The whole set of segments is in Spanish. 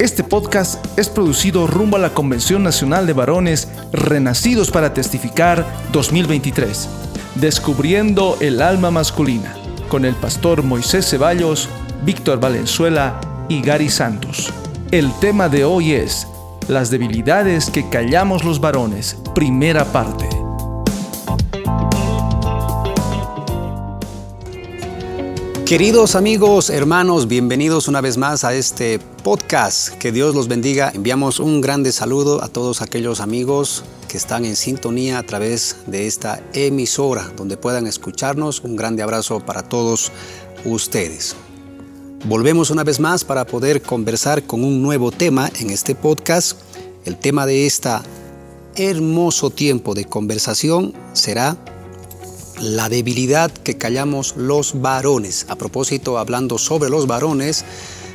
Este podcast es producido rumbo a la Convención Nacional de Varones Renacidos para Testificar 2023, Descubriendo el Alma Masculina, con el pastor Moisés Ceballos, Víctor Valenzuela y Gary Santos. El tema de hoy es Las debilidades que callamos los varones, primera parte. Queridos amigos, hermanos, bienvenidos una vez más a este podcast. Que Dios los bendiga. Enviamos un grande saludo a todos aquellos amigos que están en sintonía a través de esta emisora, donde puedan escucharnos. Un grande abrazo para todos ustedes. Volvemos una vez más para poder conversar con un nuevo tema en este podcast. El tema de este hermoso tiempo de conversación será la debilidad que callamos los varones. A propósito, hablando sobre los varones,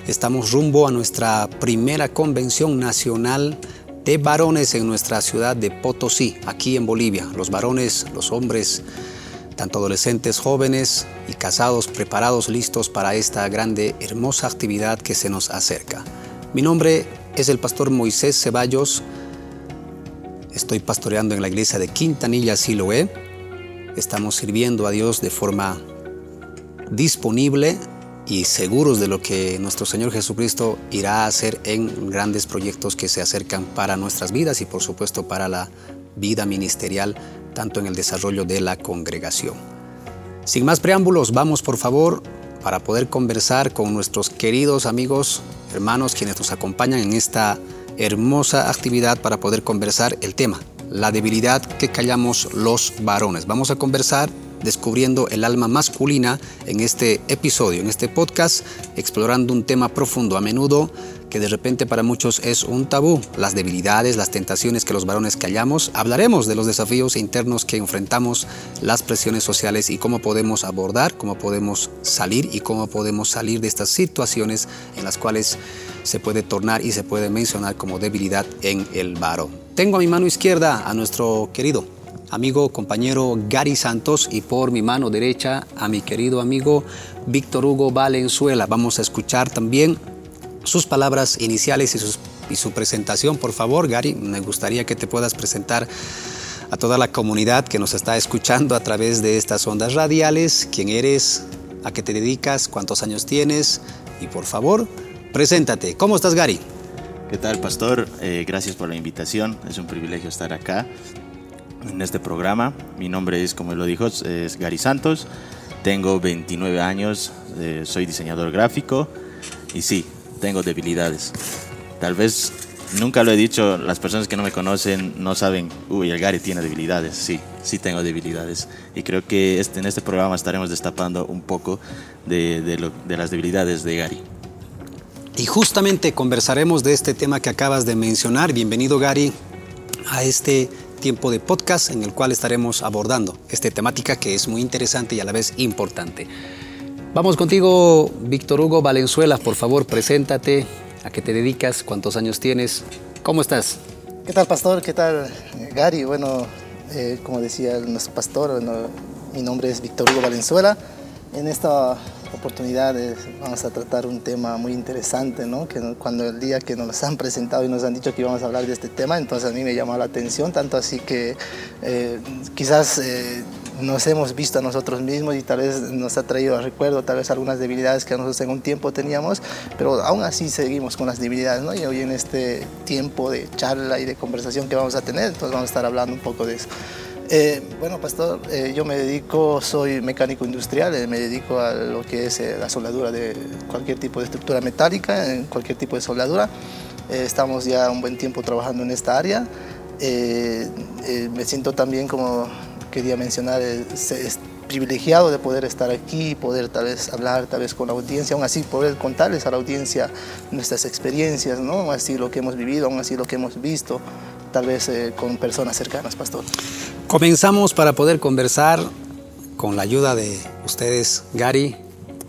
estamos rumbo a nuestra primera convención nacional de varones en nuestra ciudad de Potosí, aquí en Bolivia. Los varones, los hombres, tanto adolescentes, jóvenes y casados, preparados, listos para esta grande, hermosa actividad que se nos acerca. Mi nombre es el pastor Moisés Ceballos. Estoy pastoreando en la iglesia de Quintanilla, Siloé estamos sirviendo a Dios de forma disponible y seguros de lo que nuestro Señor Jesucristo irá a hacer en grandes proyectos que se acercan para nuestras vidas y por supuesto para la vida ministerial, tanto en el desarrollo de la congregación. Sin más preámbulos, vamos por favor para poder conversar con nuestros queridos amigos, hermanos, quienes nos acompañan en esta hermosa actividad para poder conversar el tema la debilidad que callamos los varones. Vamos a conversar descubriendo el alma masculina en este episodio, en este podcast, explorando un tema profundo, a menudo que de repente para muchos es un tabú, las debilidades, las tentaciones que los varones callamos. Hablaremos de los desafíos internos que enfrentamos, las presiones sociales y cómo podemos abordar, cómo podemos salir y cómo podemos salir de estas situaciones en las cuales se puede tornar y se puede mencionar como debilidad en el varón. Tengo a mi mano izquierda a nuestro querido amigo, compañero Gary Santos y por mi mano derecha a mi querido amigo Víctor Hugo Valenzuela. Vamos a escuchar también sus palabras iniciales y, su presentación. Por favor, Gary, me gustaría que te puedas presentar a toda la comunidad que nos está escuchando a través de estas ondas radiales. ¿Quién eres? ¿A qué te dedicas? ¿Cuántos años tienes? Y por favor, preséntate. ¿Cómo estás, Gary? ¿Qué tal, pastor? Eh, gracias por la invitación. Es un privilegio estar acá en este programa. Mi nombre es, como lo dijo, es Gary Santos. Tengo 29 años, eh, soy diseñador gráfico y sí, tengo debilidades. Tal vez nunca lo he dicho, las personas que no me conocen no saben, uy, el Gary tiene debilidades. Sí, sí tengo debilidades. Y creo que este, en este programa estaremos destapando un poco de, de las debilidades de Gary. Y justamente conversaremos de este tema que acabas de mencionar. Bienvenido Gary a este tiempo de podcast en el cual estaremos abordando esta temática que es muy interesante y a la vez importante. Vamos contigo, Víctor Hugo Valenzuela, por favor, preséntate, a qué te dedicas, cuántos años tienes, cómo estás. ¿Qué tal, pastor? ¿Qué tal, Gary? Bueno, eh, como decía nuestro pastor, mi nombre es Víctor Hugo Valenzuela. En esta oportunidades vamos a tratar un tema muy interesante, ¿no? Que cuando el día que nos han presentado y nos han dicho que íbamos a hablar de este tema, entonces a mí me llamó la atención, tanto así que eh, quizás eh, nos hemos visto a nosotros mismos y tal vez nos ha traído a recuerdo tal vez algunas debilidades que nosotros en un tiempo teníamos, pero aún así seguimos con las debilidades, ¿no? Y hoy en este tiempo de charla y de conversación que vamos a tener, entonces vamos a estar hablando un poco de eso. Eh, bueno, pastor, eh, yo me dedico, soy mecánico industrial, eh, me dedico a lo que es la soldadura de cualquier tipo de estructura metálica, en cualquier tipo de soldadura. estamos ya un buen tiempo trabajando en esta área. me siento también, como quería mencionar, es privilegiado de poder estar aquí, poder tal vez hablar tal vez con la audiencia, aún así poder contarles a la audiencia nuestras experiencias, ¿no? aún así lo que hemos vivido, aún así lo que hemos visto, tal vez con personas cercanas, pastor. Comenzamos para poder conversar con la ayuda de ustedes, Gary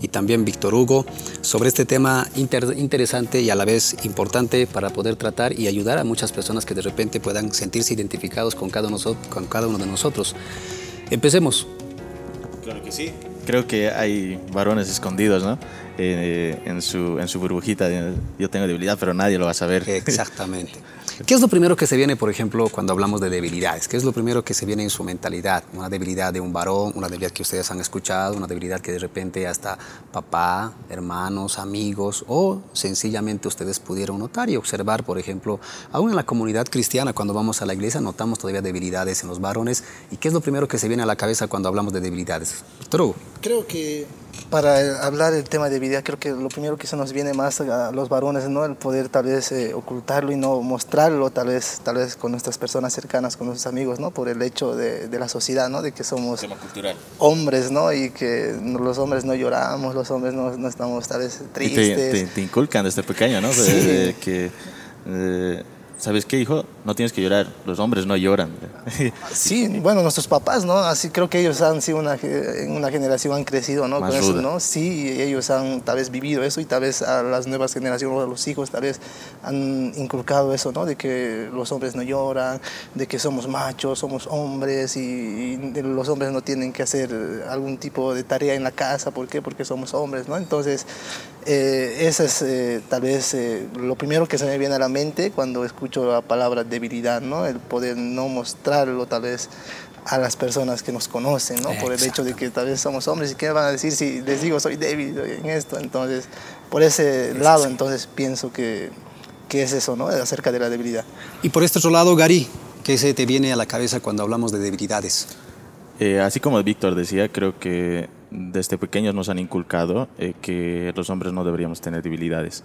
y también Víctor Hugo, sobre este tema interesante y a la vez importante para poder tratar y ayudar a muchas personas que de repente puedan sentirse identificados con cada uno, con cada uno de nosotros. Empecemos. Claro que sí. Creo que hay varones escondidos, ¿no? Eh, en, su, en su burbujita, yo tengo debilidad, pero nadie lo va a saber. Exactamente. ¿Qué es lo primero que se viene, por ejemplo, cuando hablamos de debilidades? ¿Qué es lo primero que se viene en su mentalidad? Una debilidad de un varón, una debilidad que ustedes han escuchado, una debilidad que de repente hasta papá, hermanos, amigos o sencillamente ustedes pudieron notar y observar, por ejemplo, aún en la comunidad cristiana, cuando vamos a la iglesia, notamos todavía debilidades en los varones. ¿Y qué es lo primero que se viene a la cabeza cuando hablamos de debilidades? True. Creo que para hablar del tema de debilidad, creo que lo primero que se nos viene más a los varones, ¿no? El poder tal vez eh, ocultarlo y no mostrarlo, tal vez, tal vez con nuestras personas cercanas, con nuestros amigos, ¿no? Por el hecho de, de la sociedad, ¿no? De que somos hombres, ¿no? Y que los hombres no lloramos, los hombres no, no estamos tal vez tristes. Te, te, inculcan desde pequeño, ¿no? Sí. que... Eh, ¿sabes qué, hijo? No tienes que llorar, los hombres no lloran. Sí, bueno, nuestros papás, ¿no? Así creo que ellos han sido una, en una generación, han crecido, ¿no? Con eso, ¿no? Sí, ellos han tal vez vivido eso y tal vez a las nuevas generaciones, a los hijos, tal vez han inculcado eso, ¿no? De que los hombres no lloran, de que somos machos, somos hombres y, los hombres no tienen que hacer algún tipo de tarea en la casa, ¿por qué? Porque somos hombres, ¿no? Entonces, eh, eso es eh, tal vez eh, lo primero que se me viene a la mente cuando escucho la palabra debilidad, ¿no? El poder no mostrarlo tal vez a las personas que nos conocen, ¿no? Por el hecho de que tal vez somos hombres y qué van a decir si les digo soy débil en esto. Entonces, por ese lado, entonces pienso que, que es eso, ¿no? Acerca de la debilidad. Y por este otro lado, Gary, ¿qué se te viene a la cabeza cuando hablamos de debilidades? así como Víctor decía, creo que desde pequeños nos han inculcado eh, que los hombres no deberíamos tener debilidades.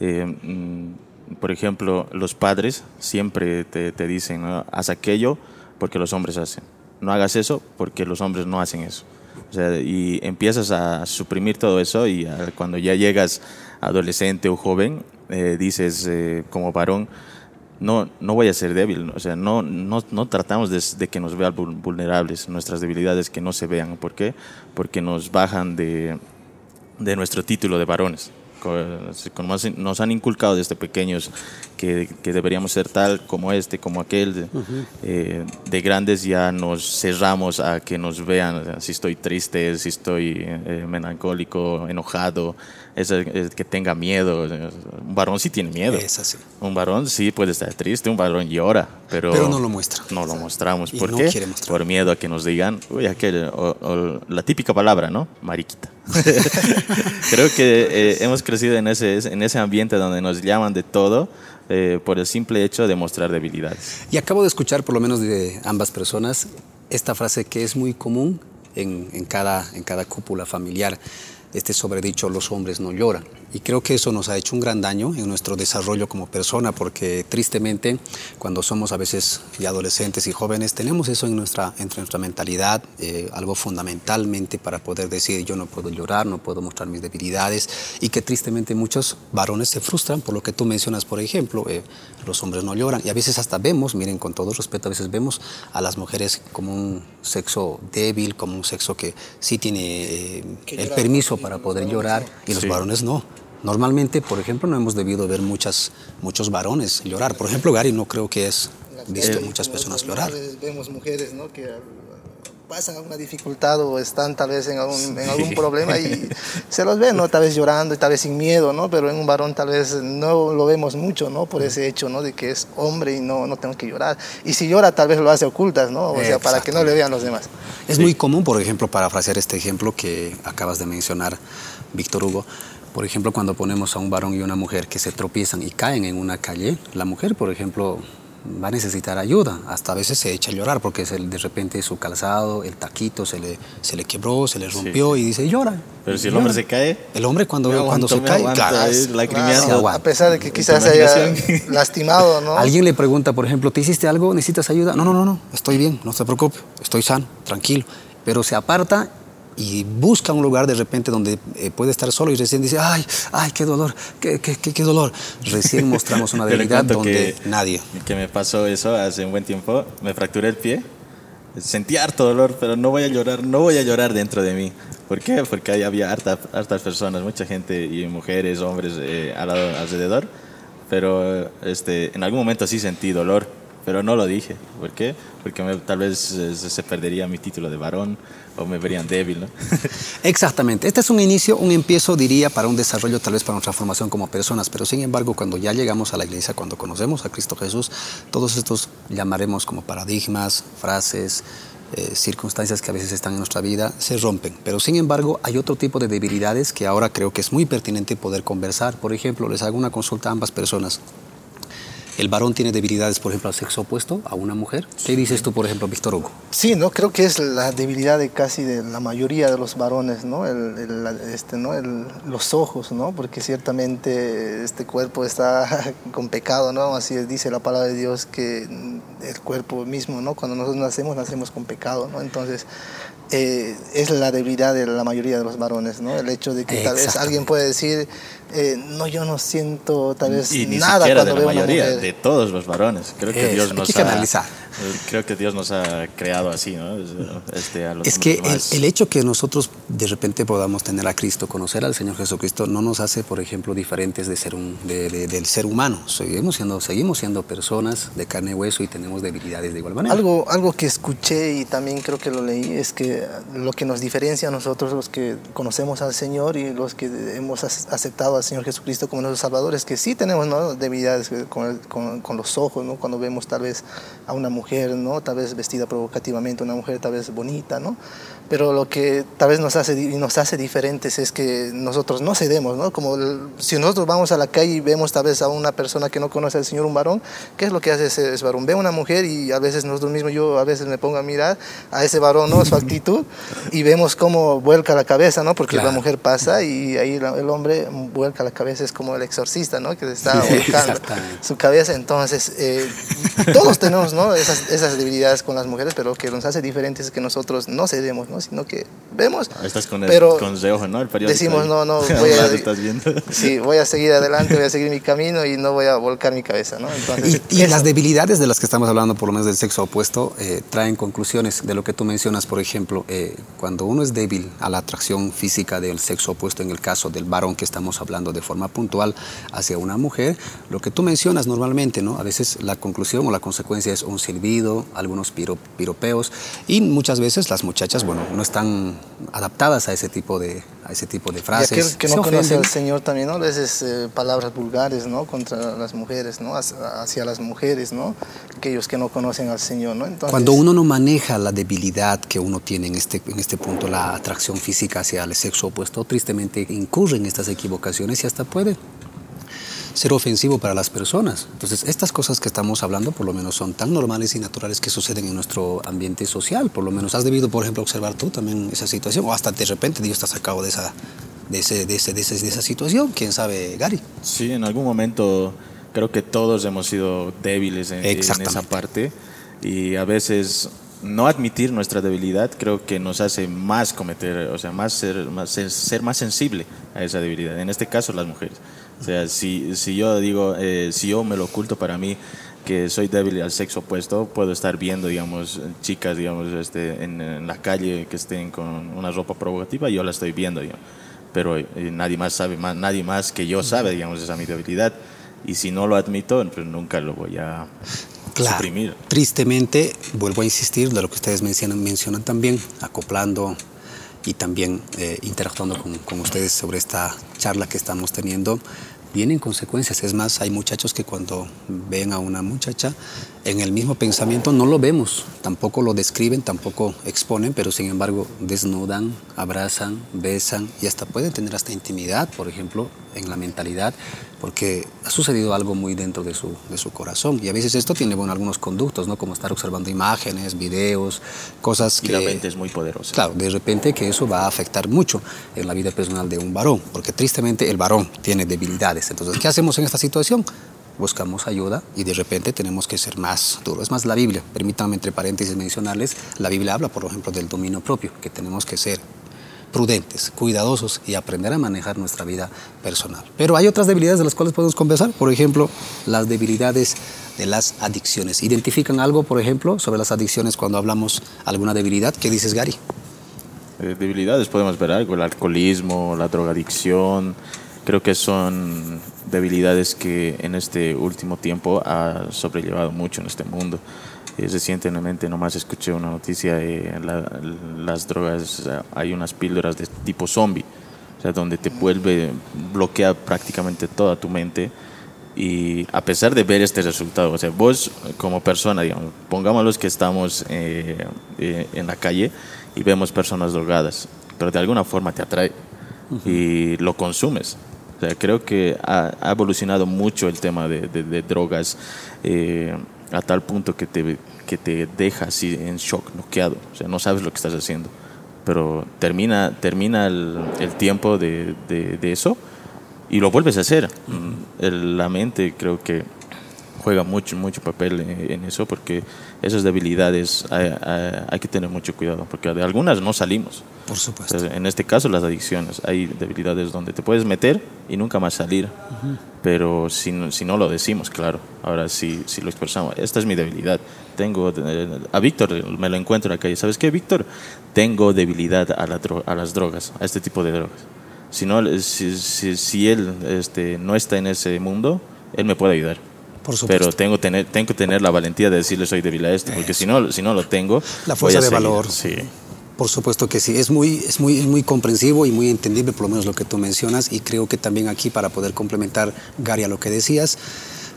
Eh, mm, por ejemplo, los padres siempre te, te dicen, haz aquello porque los hombres hacen. No hagas eso porque los hombres no hacen eso. O sea, y empiezas a suprimir todo eso y cuando ya llegas adolescente o joven, eh, dices como varón, no, no voy a ser débil, o sea, no, no, no tratamos de, que nos vean vulnerables, nuestras debilidades que no se vean. ¿Por qué? Porque nos bajan de, de nuestro título de varones como nos han inculcado desde pequeños que, que, deberíamos ser tal como este, como aquel, eh, de grandes ya nos cerramos a que nos vean si estoy triste, si estoy eh, melancólico, enojado, es, que tenga miedo. Un varón sí tiene miedo. Es así. Un varón sí puede estar triste, un varón llora, pero, pero no lo muestra. No lo mostramos. ¿Por qué? Por miedo a que nos digan, uy, aquel, la típica palabra, ¿no? Mariquita. Creo que eh, hemos crecido en ese, en ese ambiente donde nos llaman de todo. Eh, por el simple hecho de mostrar debilidades. Y acabo de escuchar, por lo menos de ambas personas, esta frase que es muy común en, cada, en cada cúpula familiar este sobredicho los hombres no lloran. Y creo que eso nos ha hecho un gran daño en nuestro desarrollo como persona, porque tristemente cuando somos a veces ya adolescentes y jóvenes tenemos eso en nuestra, entre nuestra mentalidad, eh, algo fundamentalmente para poder decir yo no puedo llorar, no puedo mostrar mis debilidades, y que tristemente muchos varones se frustran por lo que tú mencionas, por ejemplo, eh, los hombres no lloran, y a veces hasta vemos, miren, con todo respeto, a veces vemos a las mujeres como un sexo débil, como un sexo que sí tiene eh, el permiso para poder llorar, y los varones no. Normalmente, por ejemplo, no hemos debido ver muchas, muchos varones llorar. Por ejemplo, Gary no creo que es visto muchas personas llorar. Vemos mujeres ¿no? que pasan alguna dificultad o están tal vez en algún, en algún problema y se los ven, ¿no? Tal vez llorando y tal vez sin miedo, ¿no? Pero en un varón tal vez no lo vemos mucho, ¿no? Por ese hecho, ¿no? De que es hombre y no, no tengo que llorar. Y si llora tal vez lo hace ocultas, ¿no? O sea, para que no le vean los demás. Es muy común, por ejemplo, parafrasear este ejemplo que acabas de mencionar, Víctor Hugo, por ejemplo, cuando ponemos a un varón y una mujer que se tropiezan y caen en una calle, la mujer, por ejemplo, va a necesitar ayuda. Hasta a veces se echa a llorar porque de repente su calzado, el taquito se le, se le quebró, se le rompió y dice llora. Pero si el hombre se cae. El hombre cuando, cuando se cae, claro, a pesar de que quizás haya lastimado, ¿no? Alguien le pregunta, por ejemplo, ¿te hiciste algo? ¿Necesitas ayuda? No, no, no, no, estoy bien, no se preocupe, estoy sano, tranquilo. Pero se aparta y busca un lugar de repente donde eh, puede estar solo y recién dice, ay, ay, qué dolor, qué, qué, qué, dolor. Recién mostramos una debilidad donde nadie. Que me pasó eso hace un buen tiempo, me fracturé el pie, sentí harto dolor, pero no voy a llorar, no voy a llorar dentro de mí. ¿Por qué? Porque ahí había harta, hartas personas, mucha gente y mujeres, hombres eh, alrededor, pero este, en algún momento sí sentí dolor pero no lo dije. ¿Por qué? Porque tal vez eh, se perdería mi título de varón o me verían débil, ¿no? Exactamente. Este es un inicio, un empiezo, diría, para un desarrollo, tal vez para nuestra formación como personas. Pero sin embargo, cuando ya llegamos a la iglesia, cuando conocemos a Cristo Jesús, todos estos llamaremos como paradigmas, frases, eh, circunstancias que a veces están en nuestra vida se rompen. Pero sin embargo, hay otro tipo de debilidades que ahora creo que es muy pertinente poder conversar. Por ejemplo, les hago una consulta a ambas personas el varón tiene debilidades, por ejemplo, al sexo opuesto, a una mujer. ¿Qué dices tú, por ejemplo, Víctor Hugo? Sí, ¿no? Creo que es la debilidad de casi de la mayoría de los varones, ¿no? El, este, ¿no? los ojos, ¿no? Porque ciertamente este cuerpo está con pecado, ¿no? Así dice la palabra de Dios que el cuerpo mismo, ¿no? Cuando nosotros nacemos, nacemos con pecado, ¿no? Entonces, eh, es la debilidad de la mayoría de los varones, ¿no? El hecho de que tal vez alguien puede decir, eh, no, yo no siento tal vez nada cuando de la mayoría, de todos los varones. Creo que Dios nos ha, creo que Dios nos ha creado así, ¿no? Este, es que el, hecho que nosotros de repente podamos tener a Cristo, conocer al Señor Jesucristo, no nos hace, por ejemplo, diferentes de ser un, del ser humano. Seguimos siendo, seguimos siendo personas de carne y hueso y tenemos debilidades de igual manera. Algo, algo que escuché y también creo que lo leí es que lo que nos diferencia a nosotros, los que conocemos al Señor y los que hemos aceptado al Señor Jesucristo como nuestro Salvador, es que sí tenemos ¿no? debilidades con, con, con los ojos, ¿no? cuando vemos tal vez a una mujer ¿no? Tal vez vestida provocativamente, una mujer tal vez bonita, ¿no? Pero lo que tal vez nos hace, nos hace diferentes es que nosotros no cedemos, ¿no? Como si nosotros vamos a la calle y vemos tal vez a una persona que no conoce al Señor, un varón, ¿qué es lo que hace ese, varón? Ve a una mujer y a veces nosotros mismos, yo a veces me pongo a mirar a ese varón, ¿no? Su actitud y vemos cómo vuelca la cabeza, ¿no? Porque la mujer pasa y ahí el hombre vuelca la cabeza, es como el exorcista, ¿no? Que está volcando su cabeza. Entonces, eh, todos tenemos, ¿no? Esas esas, debilidades con las mujeres, pero lo que nos hace diferentes es que nosotros no cedemos, ¿no? sino que vemos. Estás con el pero consejo, ¿no? El decimos, no, no, voy a, estás viendo? sí, voy a seguir adelante, voy a seguir mi camino y no voy a volcar mi cabeza. ¿no? Entonces, y, las debilidades de las que estamos hablando, por lo menos del sexo opuesto, eh, traen conclusiones de lo que tú mencionas, por ejemplo, eh, cuando uno es débil a la atracción física del sexo opuesto, en el caso del varón que estamos hablando de forma puntual hacia una mujer, lo que tú mencionas normalmente, ¿no? A veces la conclusión o la consecuencia es un silbido algunos piropeos y muchas veces las muchachas, bueno, no están adaptadas a ese tipo de, a ese tipo de frases. que no conoce al Señor también, ¿no? A veces eh, palabras vulgares, ¿no? Contra las mujeres, ¿no? Hacia las mujeres, ¿no? Aquellos que no conocen al Señor, ¿no? Entonces, Cuando uno no maneja la debilidad que uno tiene en este, en este punto, la atracción física hacia el sexo opuesto, tristemente incurre en estas equivocaciones y hasta puede ser ofensivo para las personas. Entonces, estas cosas que estamos hablando por lo menos son tan normales y naturales que suceden en nuestro ambiente social. Por lo menos has debido, por ejemplo, observar tú también esa situación o hasta de repente Dios te ha sacado de esa, de, ese, de, ese, de, esa situación. ¿Quién sabe, Gary? Sí, en algún momento creo que todos hemos sido débiles en, en esa parte y a veces no admitir nuestra debilidad creo que nos hace más cometer, o sea, más ser, más ser más sensible a esa debilidad. En este caso, las mujeres. O sea, si, si yo digo, eh, si yo me lo oculto para mí, que soy débil al sexo opuesto, puedo estar viendo, digamos, chicas, digamos, este, en, la calle que estén con una ropa provocativa, yo la estoy viendo, digamos. Pero eh, nadie más sabe, más, nadie más que yo sabe, digamos, esa mi debilidad. Y si no lo admito, pues nunca lo voy a suprimir. Tristemente, vuelvo a insistir de lo que ustedes mencionan, mencionan también, acoplando y también eh, interactuando con, con, ustedes sobre esta charla que estamos teniendo, vienen consecuencias. Es más, hay muchachos que cuando ven a una muchacha en el mismo pensamiento no lo vemos, tampoco lo describen, tampoco exponen, pero sin embargo desnudan, abrazan, besan y hasta pueden tener hasta intimidad, por ejemplo, en la mentalidad, porque ha sucedido algo muy dentro de su, de su corazón. Y a veces esto tiene bueno, algunos conductos, ¿no? como estar observando imágenes, videos, cosas que... Y la mente es muy poderosa. Claro, de repente que eso va a afectar mucho en la vida personal de un varón, porque tristemente el varón tiene debilidades. Entonces, ¿qué hacemos en esta situación? Buscamos ayuda y de repente tenemos que ser más duros. Es más, la Biblia, permítanme entre paréntesis mencionarles, la Biblia habla, por ejemplo, del dominio propio, que tenemos que ser prudentes, cuidadosos y aprender a manejar nuestra vida personal. Pero hay otras debilidades de las cuales podemos conversar, por ejemplo, las debilidades de las adicciones. ¿Identifican algo, por ejemplo, sobre las adicciones cuando hablamos alguna debilidad? ¿Qué dices, Gary? Eh, debilidades podemos ver algo, el alcoholismo, la drogadicción, creo que son debilidades que en este último tiempo ha sobrellevado mucho en este mundo. Eh, recientemente nomás escuché una noticia de las drogas, hay unas píldoras de tipo zombie, o sea, donde te vuelve, bloquea prácticamente toda tu mente. Y a pesar de ver este resultado, o sea, vos como persona, digamos, pongámoslos que estamos eh, eh, en la calle y vemos personas drogadas, pero de alguna forma te atrae y lo consumes. O sea, creo que ha, evolucionado mucho el tema de, de, drogas eh, a tal punto que te, que te deja así en shock, noqueado. O sea, no sabes lo que estás haciendo. Pero termina, termina el, el tiempo de, de, eso y lo vuelves a hacer. la mente creo que juega mucho, mucho papel en, eso porque esas debilidades hay, que tener mucho cuidado porque de algunas no salimos. Por supuesto. En este caso las adicciones, hay debilidades donde te puedes meter y nunca más salir, pero si, si no lo decimos, claro, ahora si, si lo expresamos, esta es mi debilidad. Tengo, eh, a Víctor me lo encuentro en la calle, ¿sabes qué, Víctor? Tengo debilidad a, la a las drogas, a este tipo de drogas. Si, no, si, si, si él este, no está en ese mundo, él me puede ayudar. Pero tengo, tener, tengo que tener la valentía de decirle soy débil a esto, porque si no, si no lo tengo... La fuerza de valor. Sí. Por supuesto que sí, es muy, es muy, muy comprensivo y muy entendible, por lo menos lo que tú mencionas, y creo que también aquí para poder complementar, Gary, a lo que decías,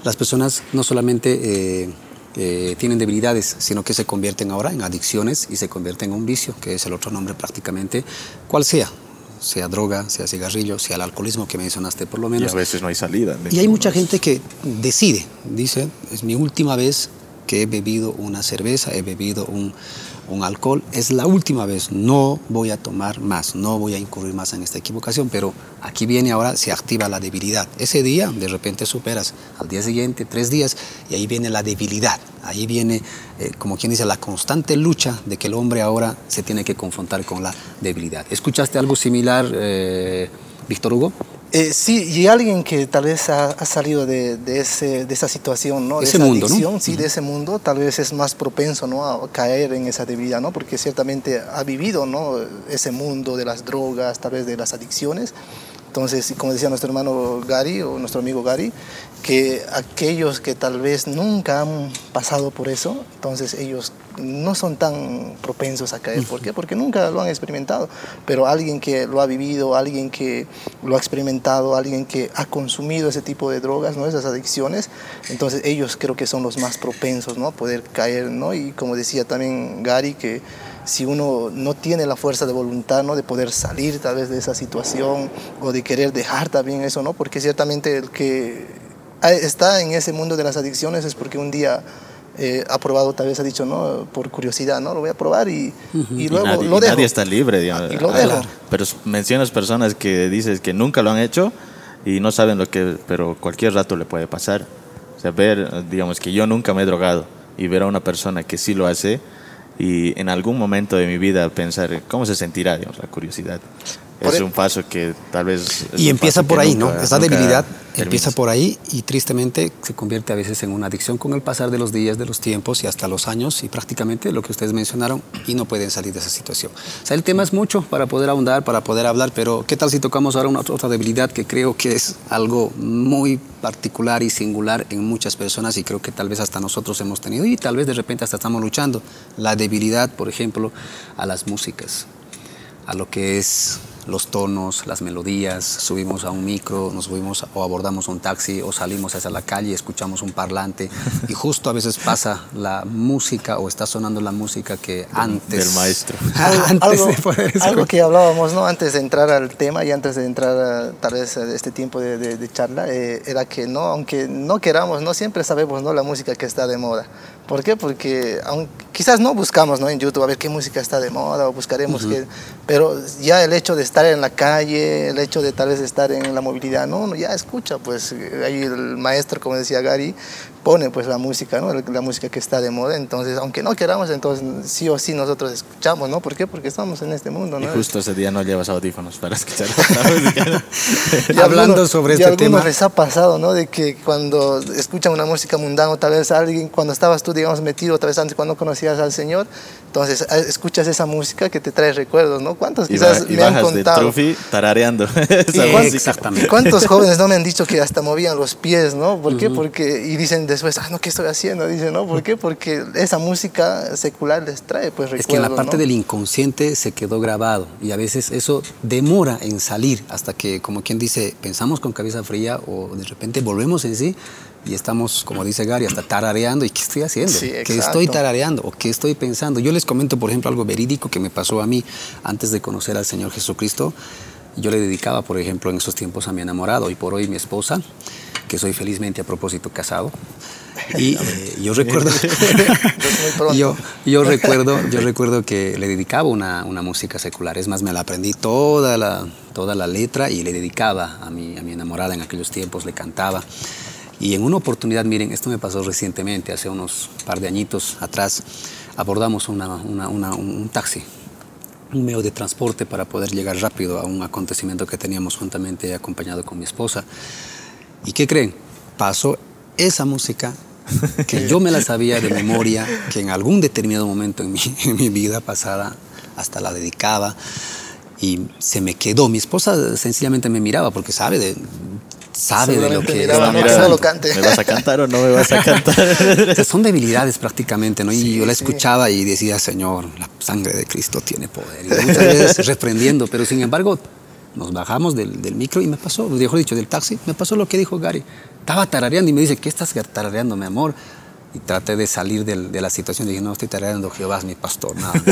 las personas no solamente eh, eh, tienen debilidades, sino que se convierten ahora en adicciones y se convierten en un vicio, que es el otro nombre prácticamente, cual sea, sea droga, sea cigarrillo, sea el alcoholismo que mencionaste por lo menos. Y a veces no hay salida. Y hay mucha gente que decide, dice, es mi última vez que he bebido una cerveza, he bebido un, un alcohol, es la última vez, no voy a tomar más, no voy a incurrir más en esta equivocación, pero aquí viene ahora, se activa la debilidad. Ese día de repente superas, al día siguiente, tres días, y ahí viene la debilidad, ahí viene, eh, como quien dice, la constante lucha de que el hombre ahora se tiene que confrontar con la debilidad. ¿Escuchaste algo similar, eh, Víctor Hugo? Eh, sí, y alguien que tal vez ha, salido de, ese, de esa situación, ¿no? de esa mundo, adicción, sí, de ese mundo, tal vez es más propenso ¿no? a caer en esa debilidad, ¿no? porque ciertamente ha vivido ¿no? ese mundo de las drogas, tal vez de las adicciones. Entonces, como decía nuestro hermano Gary o nuestro amigo Gary, que aquellos que tal vez nunca han pasado por eso, entonces ellos no son tan propensos a caer. ¿Por qué? Porque nunca lo han experimentado. Pero alguien que lo ha vivido, alguien que lo ha experimentado, alguien que ha consumido ese tipo de drogas, ¿no? esas adicciones, entonces ellos creo que son los más propensos ¿no? a poder caer. ¿no? Y como decía también Gary, que si uno no tiene la fuerza de voluntad, ¿no? De poder salir tal vez de esa situación o de querer dejar también eso, ¿no? Porque ciertamente el que está en ese mundo de las adicciones es porque un día eh, ha probado, tal vez ha dicho, no, por curiosidad, no, lo voy a probar y, y luego nadie, lo dejo. Nadie está libre, digamos. lo dejo. Pero mencionas personas que dices que nunca lo han hecho y no saben lo que, pero cualquier rato le puede pasar. O sea, ver, digamos que yo nunca me he drogado y ver a una persona que sí lo hace, y en algún momento de mi vida pensar cómo se sentirá, digamos, la curiosidad. Es e- un paso que tal vez... Y empieza por ahí, ¿no? Esa debilidad empieza por ahí y tristemente se convierte a veces en una adicción con el pasar de los días, de los tiempos y hasta los años y prácticamente lo que ustedes mencionaron y no pueden salir de esa situación. O sea, el tema es mucho para poder ahondar, para poder hablar, pero ¿qué tal si tocamos ahora una otra debilidad que creo que es algo muy particular y singular en muchas personas y creo que tal vez hasta nosotros hemos tenido y tal vez de repente hasta estamos luchando? La debilidad, por ejemplo, a las músicas, a lo que es los tonos, las melodías, subimos a un micro, nos subimos o abordamos un taxi o salimos hacia la calle, escuchamos un parlante y justo a veces pasa la música o está sonando la música que antes... Del maestro. antes algo, que hablábamos, ¿no? Antes de entrar al tema y antes de entrar a, tal vez a este tiempo de, charla, eh, era que no, aunque no queramos, no siempre sabemos, ¿no? La música que está de moda. ¿Por qué? Porque quizás no buscamos ¿no? en YouTube a ver qué música está de moda o buscaremos qué, pero ya el hecho de estar en la calle, el hecho de tal vez estar en la movilidad, no, ya escucha, pues ahí el maestro, como decía Gary, pone pues la música, ¿no? La música que está de moda, entonces aunque no queramos, entonces sí o sí nosotros escuchamos, ¿no? ¿Por qué? Porque estamos en este mundo, ¿no? Y justo ese día no llevas audífonos para escuchar la música. y hablando sobre este tema. les ha pasado, ¿no? De que cuando escuchan una música mundana, tal vez alguien, cuando estabas tú, digamos, metido, tal vez antes cuando conocías al Señor, entonces escuchas esa música que te trae recuerdos, ¿no? ¿Cuántos quizás me han contado? resultado. Trufi tarareando. esa ¿Y música. Exactamente. ¿Cuántos jóvenes no me han dicho que hasta movían los pies, no? ¿Por qué? Porque, y dicen después, ah, no, ¿qué estoy haciendo? Dicen, ¿no? ¿Por qué? Porque esa música secular les trae, pues, Es que en la parte ¿no? del inconsciente se quedó grabado y a veces eso demora en salir hasta que, como quien dice, pensamos con cabeza fría o de repente volvemos en sí y estamos, como dice Gary, hasta tarareando. ¿Y qué estoy haciendo? Sí, ¿Qué estoy tarareando? ¿O qué estoy pensando? Yo les comento, por ejemplo, algo verídico que me pasó a mí antes de conocer al Señor Jesucristo. Yo le dedicaba, por ejemplo, en esos tiempos a mi enamorado y por hoy mi esposa, que soy felizmente a propósito casado. Y eh, yo recuerdo, pronto. yo, yo recuerdo, yo recuerdo que le dedicaba una, una música secular. Es más, me la aprendí toda la, toda la letra y le dedicaba a mi, a mi enamorada en aquellos tiempos, le cantaba. Y en una oportunidad, miren, esto me pasó recientemente, hace unos par de añitos atrás, abordamos una- un taxi, un medio de transporte para poder llegar rápido a un acontecimiento que teníamos juntamente acompañado con mi esposa. ¿Y qué creen? Pasó esa música que yo me la sabía de memoria, que en algún determinado momento en mi, en mi vida pasada hasta la dedicaba y se me quedó. Mi esposa sencillamente me miraba porque sabe de sabe de lo que está mira, pasando. cante. ¿Me vas a cantar o no me vas a cantar? Son debilidades prácticamente, ¿no? Y Sí, yo la sí. escuchaba y decía, Señor, la sangre de Cristo tiene poder. Y muchas veces reprendiendo, pero sin embargo, nos bajamos del, del micro y me pasó, mejor dicho, del taxi, me pasó lo que dijo Gary. Estaba tarareando y me dice, ¿qué estás tarareando, mi amor? Y traté de salir del- de la situación. Dije, no, estoy tarareando, Jehová es mi pastor. Nada.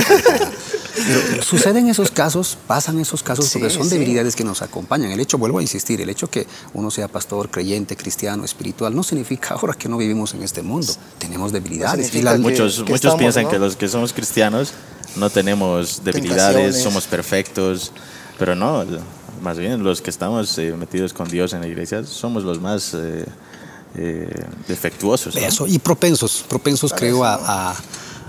Pero suceden esos casos, pasan esos casos, Sí, porque son sí. debilidades que nos acompañan. El hecho, vuelvo a insistir, el hecho que uno sea pastor, creyente, cristiano, espiritual, no significa ahora que no vivimos en este mundo. Tenemos debilidades. y significa las- que- muchos que muchos estamos, piensan ¿no? que los que somos cristianos no tenemos debilidades, somos perfectos, pero no, más bien los que estamos eh, metidos con Dios en la iglesia somos los más eh, eh, defectuosos. ¿no? Eso, y propensos, propensos creo a, a-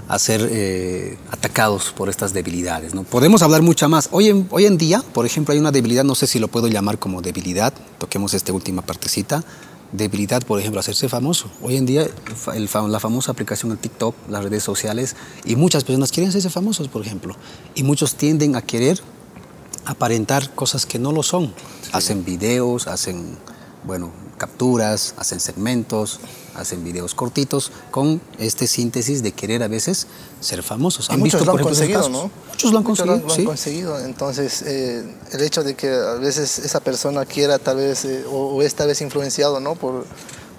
a ser eh, atacados por estas debilidades. ¿no? Podemos hablar mucha más. Hoy en, hoy en día, por ejemplo, hay una debilidad, no sé si lo puedo llamar como debilidad, toquemos esta última partecita. Debilidad, por ejemplo, hacerse famoso. Hoy en día, el la famosa aplicación, el TikTok, las redes sociales, y muchas personas quieren hacerse famosos, por ejemplo. Y muchos tienden a querer aparentar cosas que no lo son. Hacen videos, hacen, bueno, capturas, hacen segmentos, hacen videos cortitos con este síntesis de querer a veces ser famosos. Y muchos lo por han conseguido? ¿no? Muchos lo han conseguido, lo han sí. conseguido. Entonces, eh, el hecho de que a veces esa persona quiera tal vez, eh, o, o es tal vez influenciado, ¿no? Por,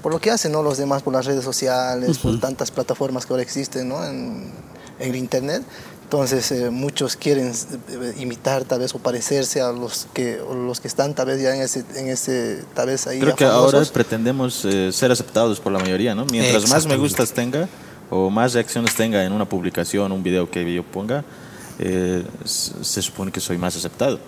por lo que hacen, ¿no? Los demás, por las redes sociales, por tantas plataformas que ahora existen, ¿no? En, en el Internet. Entonces, eh, muchos quieren eh, imitar tal vez o parecerse a los que, o los que están tal vez ya en ese, en ese tal vez ahí Creo que ahora pretendemos eh, ser aceptados por la mayoría, ¿no? Mientras más me gustas tenga o más reacciones tenga en una publicación, un video que yo ponga, eh, se supone que soy más aceptado.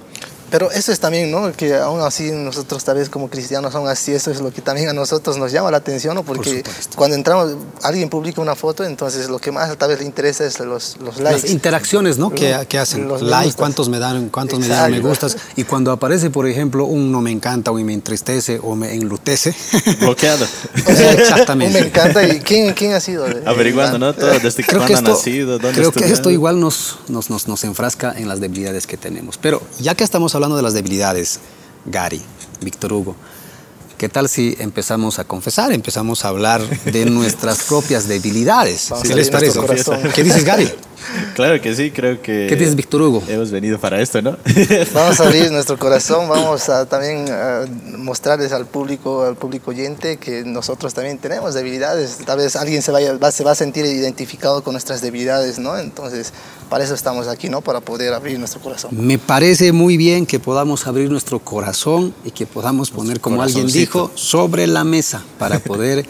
Pero eso es también, ¿no? Que aún así nosotros tal vez como cristianos, aún así eso es lo que también a nosotros nos llama la atención, ¿no? Porque supuesto. cuando entramos, alguien publica una foto, entonces lo que más tal vez le interesa es los, los likes. Las interacciones, ¿no? Que, que hacen. Los like, cuántos me dan, cuántos me dieron me Exacto. gustas. Y cuando aparece, por ejemplo, un no me encanta o me entristece o me enlutece. Bloqueado. O sea, Exactamente. Me encanta. ¿Y quién, quién ha sido? Averiguando, ¿no? Todo, desde creo cuándo que ha esto, nacido, dónde creo que estudió. esto igual nos, nos, nos, nos enfrasca en las debilidades que tenemos. Pero ya que estamos hablando de las debilidades, Gary, Víctor Hugo, ¿qué tal si empezamos a confesar, empezamos a hablar de nuestras propias debilidades? ¿Qué dices, Gary? Claro que sí, creo que... ¿Qué dices, Víctor Hugo? Hemos venido para esto, ¿no? Vamos a abrir nuestro corazón, vamos a también a mostrarles al público, al público oyente que nosotros también tenemos debilidades. Tal vez alguien se, vaya, va, se va a sentir identificado con nuestras debilidades, ¿no? Entonces, para eso estamos aquí, ¿no? Para poder abrir nuestro corazón. Me parece muy bien que podamos abrir nuestro corazón y que podamos poner, como alguien dijo, sobre la mesa para poder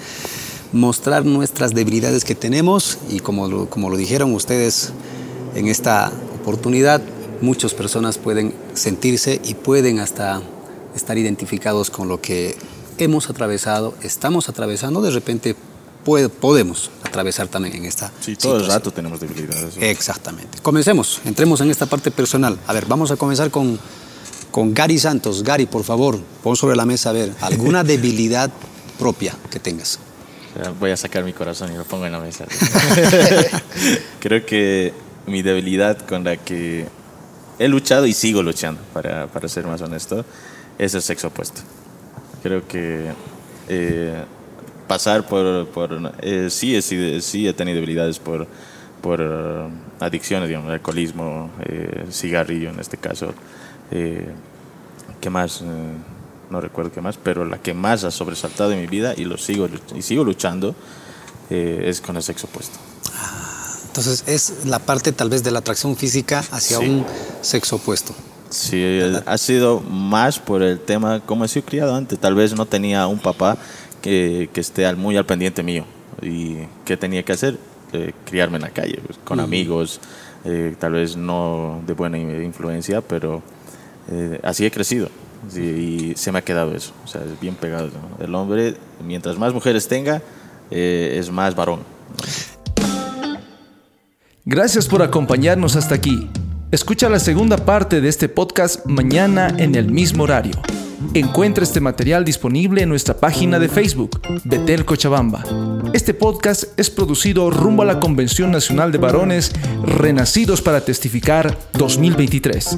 mostrar nuestras debilidades que tenemos y como lo, como lo dijeron ustedes en esta oportunidad, muchas personas pueden sentirse y pueden hasta estar identificados con lo que hemos atravesado, estamos atravesando, de repente puede- podemos atravesar también en esta Sí, todo el rato tenemos debilidades. Exactamente. Comencemos, entremos en esta parte personal. A ver, vamos a comenzar con, con Gary Santos. Gary, por favor, pon sobre la mesa a ver alguna debilidad propia que tengas. Voy a sacar mi corazón y lo pongo en la mesa. Creo que mi debilidad con la que he luchado y sigo luchando, para, para ser más honesto, es el sexo opuesto. Creo que eh, pasar por... por eh, sí, he, sí he tenido debilidades por, por uh, adicciones, digamos, alcoholismo, eh, cigarrillo en este caso. Eh, ¿Qué más? No recuerdo qué más, pero la que más ha sobresaltado en mi vida y lo sigo y sigo luchando eh, es con el sexo opuesto. Entonces es la parte tal vez de la atracción física hacia Sí. un sexo opuesto. Sí, eh, ha sido más por el tema, como he sido criado antes, tal vez no tenía un papá que, que esté muy al pendiente mío. ¿Y qué tenía que hacer? Eh, criarme en la calle, pues, con amigos, eh, tal vez no de buena in- influencia, pero eh, así he crecido. Sí, y se me ha quedado eso, o sea, es bien pegado. El hombre, mientras más mujeres tenga, eh, es más varón. Gracias por acompañarnos hasta aquí. Escucha la segunda parte de este podcast mañana en el mismo horario. Encuentra este material disponible en nuestra página de Facebook, Betel Cochabamba. Este podcast es producido rumbo a la Convención Nacional de Varones Renacidos para Testificar 2023.